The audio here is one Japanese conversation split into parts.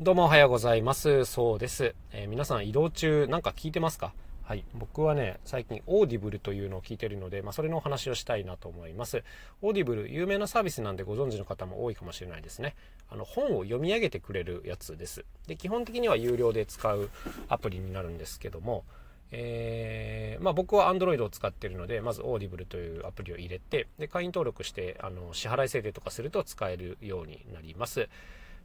どうもおはようございます。そうです。えー、皆さん移動中なんか聞いてますか？はい。僕はね、最近 Audible というのを聞いてるので、まあ、それのお話をしたいなと思います。 Audible、有名なサービスなんでご存知の方も多いかもしれないですね。あの、本を読み上げてくれるやつです。で、基本的には有料で使うアプリになるんですけども、えー、まあ、僕は Android を使っているので、まず Audible というアプリを入れて、で、会員登録して、あの、支払い設定とかすると使えるようになります。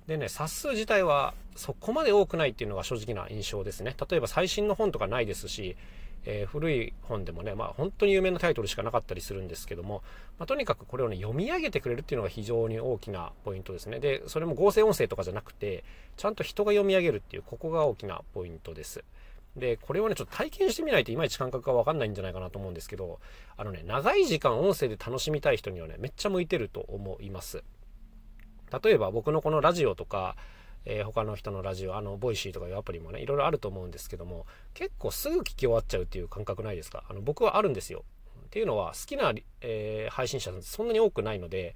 でね、冊数自体はそこまで多くないっていうのが正直な印象ですね。例えば最新の本とかないですし、えー、古い本でもね、まあ本当に有名なタイトルしかなかったりするんですけども、まあ、とにかくこれをね、読み上げてくれるっていうのが非常に大きなポイントですね。で、それも合成音声とかじゃなくて、ちゃんと人が読み上げるっていう、ここが大きなポイントです。で、これをね、ちょっと体験してみないといまいち感覚がわかんないんじゃないかなと思うんですけど、あのね、長い時間音声で楽しみたい人にはね、めっちゃ向いてると思います。例えば僕のこのラジオとか、えー、他の人のラジオ、あの、 Voicy とかいうアプリもね、いろいろあると思うんですけども、結構すぐ聞き終わっちゃうっていう感覚ないですか？あの、僕はあるんですよ。っていうのは、好きな、えー、配信者そんなに多くないので、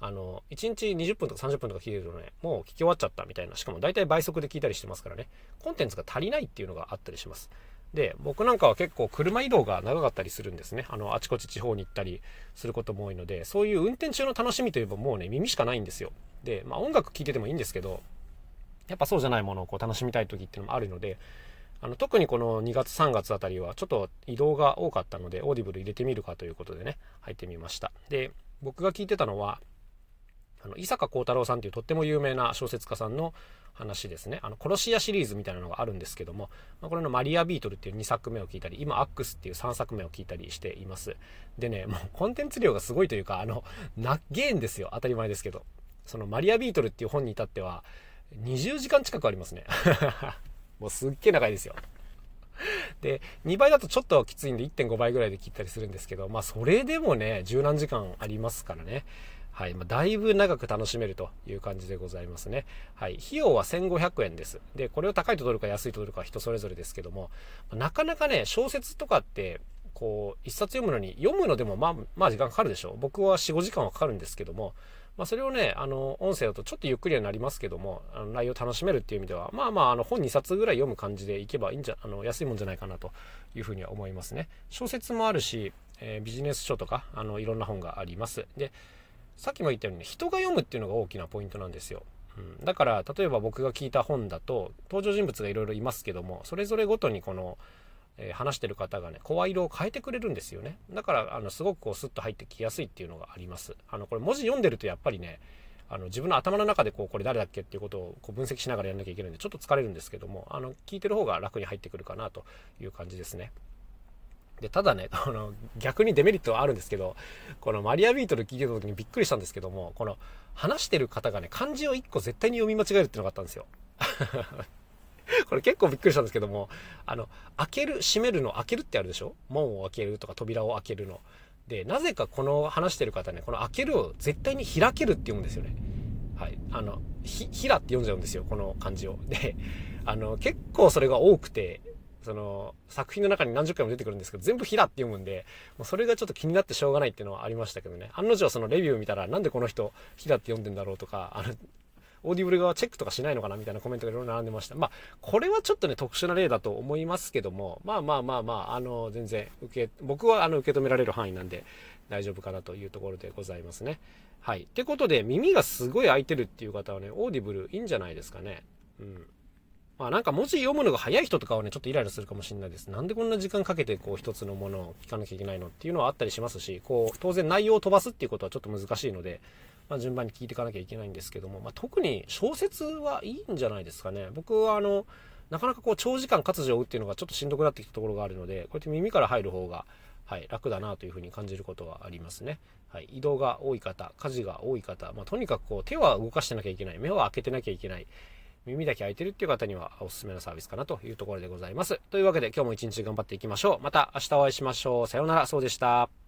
あの、1日20分とか30分とか聞いてるとね、もう聞き終わっちゃったみたいな、しかも大体倍速で聞いたりしてますからね、コンテンツが足りないっていうのがあったりします。で、僕なんかは結構車移動が長かったりするんですね。あの、あちこち地方に行ったりすることも多いので、そういう運転中の楽しみといえばもうね、耳しかないんですよ。で、まあ音楽聴いててもいいんですけど、やっぱそうじゃないものをこう楽しみたい時っていうのもあるので、あの特にこの2月3月あたりはちょっと移動が多かったので、 Audible 入れてみるかということでね、入ってみました。で、僕が聞いてたのは、あの伊坂幸太郎さんというとっても有名な小説家さんの話ですね。あの、殺し屋シリーズみたいなのがあるんですけども、まあ、これのマリアビートルっていう2作目を聞いたり、今 AX っていう3作目を聞いたりしています。でね、もうコンテンツ量がすごいというか、あの、なっげーんですよ。当たり前ですけど。そのマリアビートルっていう本に至っては、20時間近くありますね。もうすっげえ長いですよ。で、2倍だとちょっときついんで1.5倍ぐらいで切ったりするんですけど、まあそれでもね、十何時間ありますからね。はい。まあ、だいぶ長く楽しめるという感じでございますね。はい。費用は1500円です。で、これを高いと取るか安いと取るかは人それぞれですけども、なかなかね、小説とかって、こう、一冊読むのに、読むのでもまあ、まあ時間かかるでしょ。僕は4、5時間はかかるんですけども、まあ、それをね、あの、音声だとちょっとゆっくりはなりますけども、あの内容を楽しめるっていう意味では、まあまあ、あの、本2冊ぐらい読む感じでいけばいいんじゃ、あの、安いもんじゃないかなというふうには思いますね。小説もあるし、えー、ビジネス書とか、あの、いろんな本があります。で、さっきも言ったように、ね、人が読むっていうのが大きなポイントなんですよ。うん、だから、例えば僕が聞いた本だと、登場人物がいろいろいますけども、それぞれごとにこの、え、話してる方がね、声色を変えてくれるんですよね。だから、あの、すごくこう、スッと入ってきやすいっていうのがあります。あの、これ文字読んでるとやっぱりね、あの自分の頭の中でこうこれ誰だっけっていうことをこう分析しながらやんなきゃいけないんでちょっと疲れるんですけどもあの聞いてる方が楽に入ってくるかなという感じですね。で、ただね、あの、逆にデメリットはあるんですけど、このマリアビートル聞いてた時にびっくりしたんですけども、この話してる方がね、漢字を1個絶対に読み間違えるっていうのがあったんですよ。これ結構びっくりしたんですけども、あの、開ける、閉めるの開けるってあるでしょ？門を開けるとか扉を開けるの。で、なぜかこの話してる方ね、この開けるを絶対に開けるって読むんですよね。はい。あの、ひ、ひらって読んじゃうんですよ、この漢字を。で、あの、結構それが多くて、その、作品の中に何十回も出てくるんですけど、全部ひらって読むんで、もうそれがちょっと気になってしょうがないっていうのはありましたけどね。案の定そのレビュー見たら、なんでこの人、ひらって読んでんだろうとか、あの、Audible 側チェックとかしないのかなみたいなコメントがいろいろ並んでました。まあ、これはちょっとね、特殊な例だと思いますけども、まあまあまあまあ、あの、全然受け、僕はあの、受け止められる範囲なんで大丈夫かなというところでございますね。はい。ってことで、耳がすごい空いてるっていう方はね、 Audible いいんじゃないですかね。うん。まあなんか文字読むのが早い人とかはね、ちょっとイライラするかもしれないです。なんでこんな時間かけてこう一つのものを聞かなきゃいけないのっていうのはあったりしますし、こう当然内容を飛ばすっていうことはちょっと難しいので、まあ順番に聞いていかなきゃいけないんですけども、まあ特に小説はいいんじゃないですかね。僕はあの、なかなかこう長時間活字を追うっていうのがちょっとしんどくなってきたところがあるので、こうやって耳から入る方が、はい、楽だなというふうに感じることはありますね。はい、移動が多い方、家事が多い方、まあ、とにかくこう手は動かしてなきゃいけない、目は開けてなきゃいけない、耳だけ開いてるっていう方にはおすすめのサービスかなというところでございます。というわけで今日も一日頑張っていきましょう。また明日お会いしましょう。さようなら、そうでした。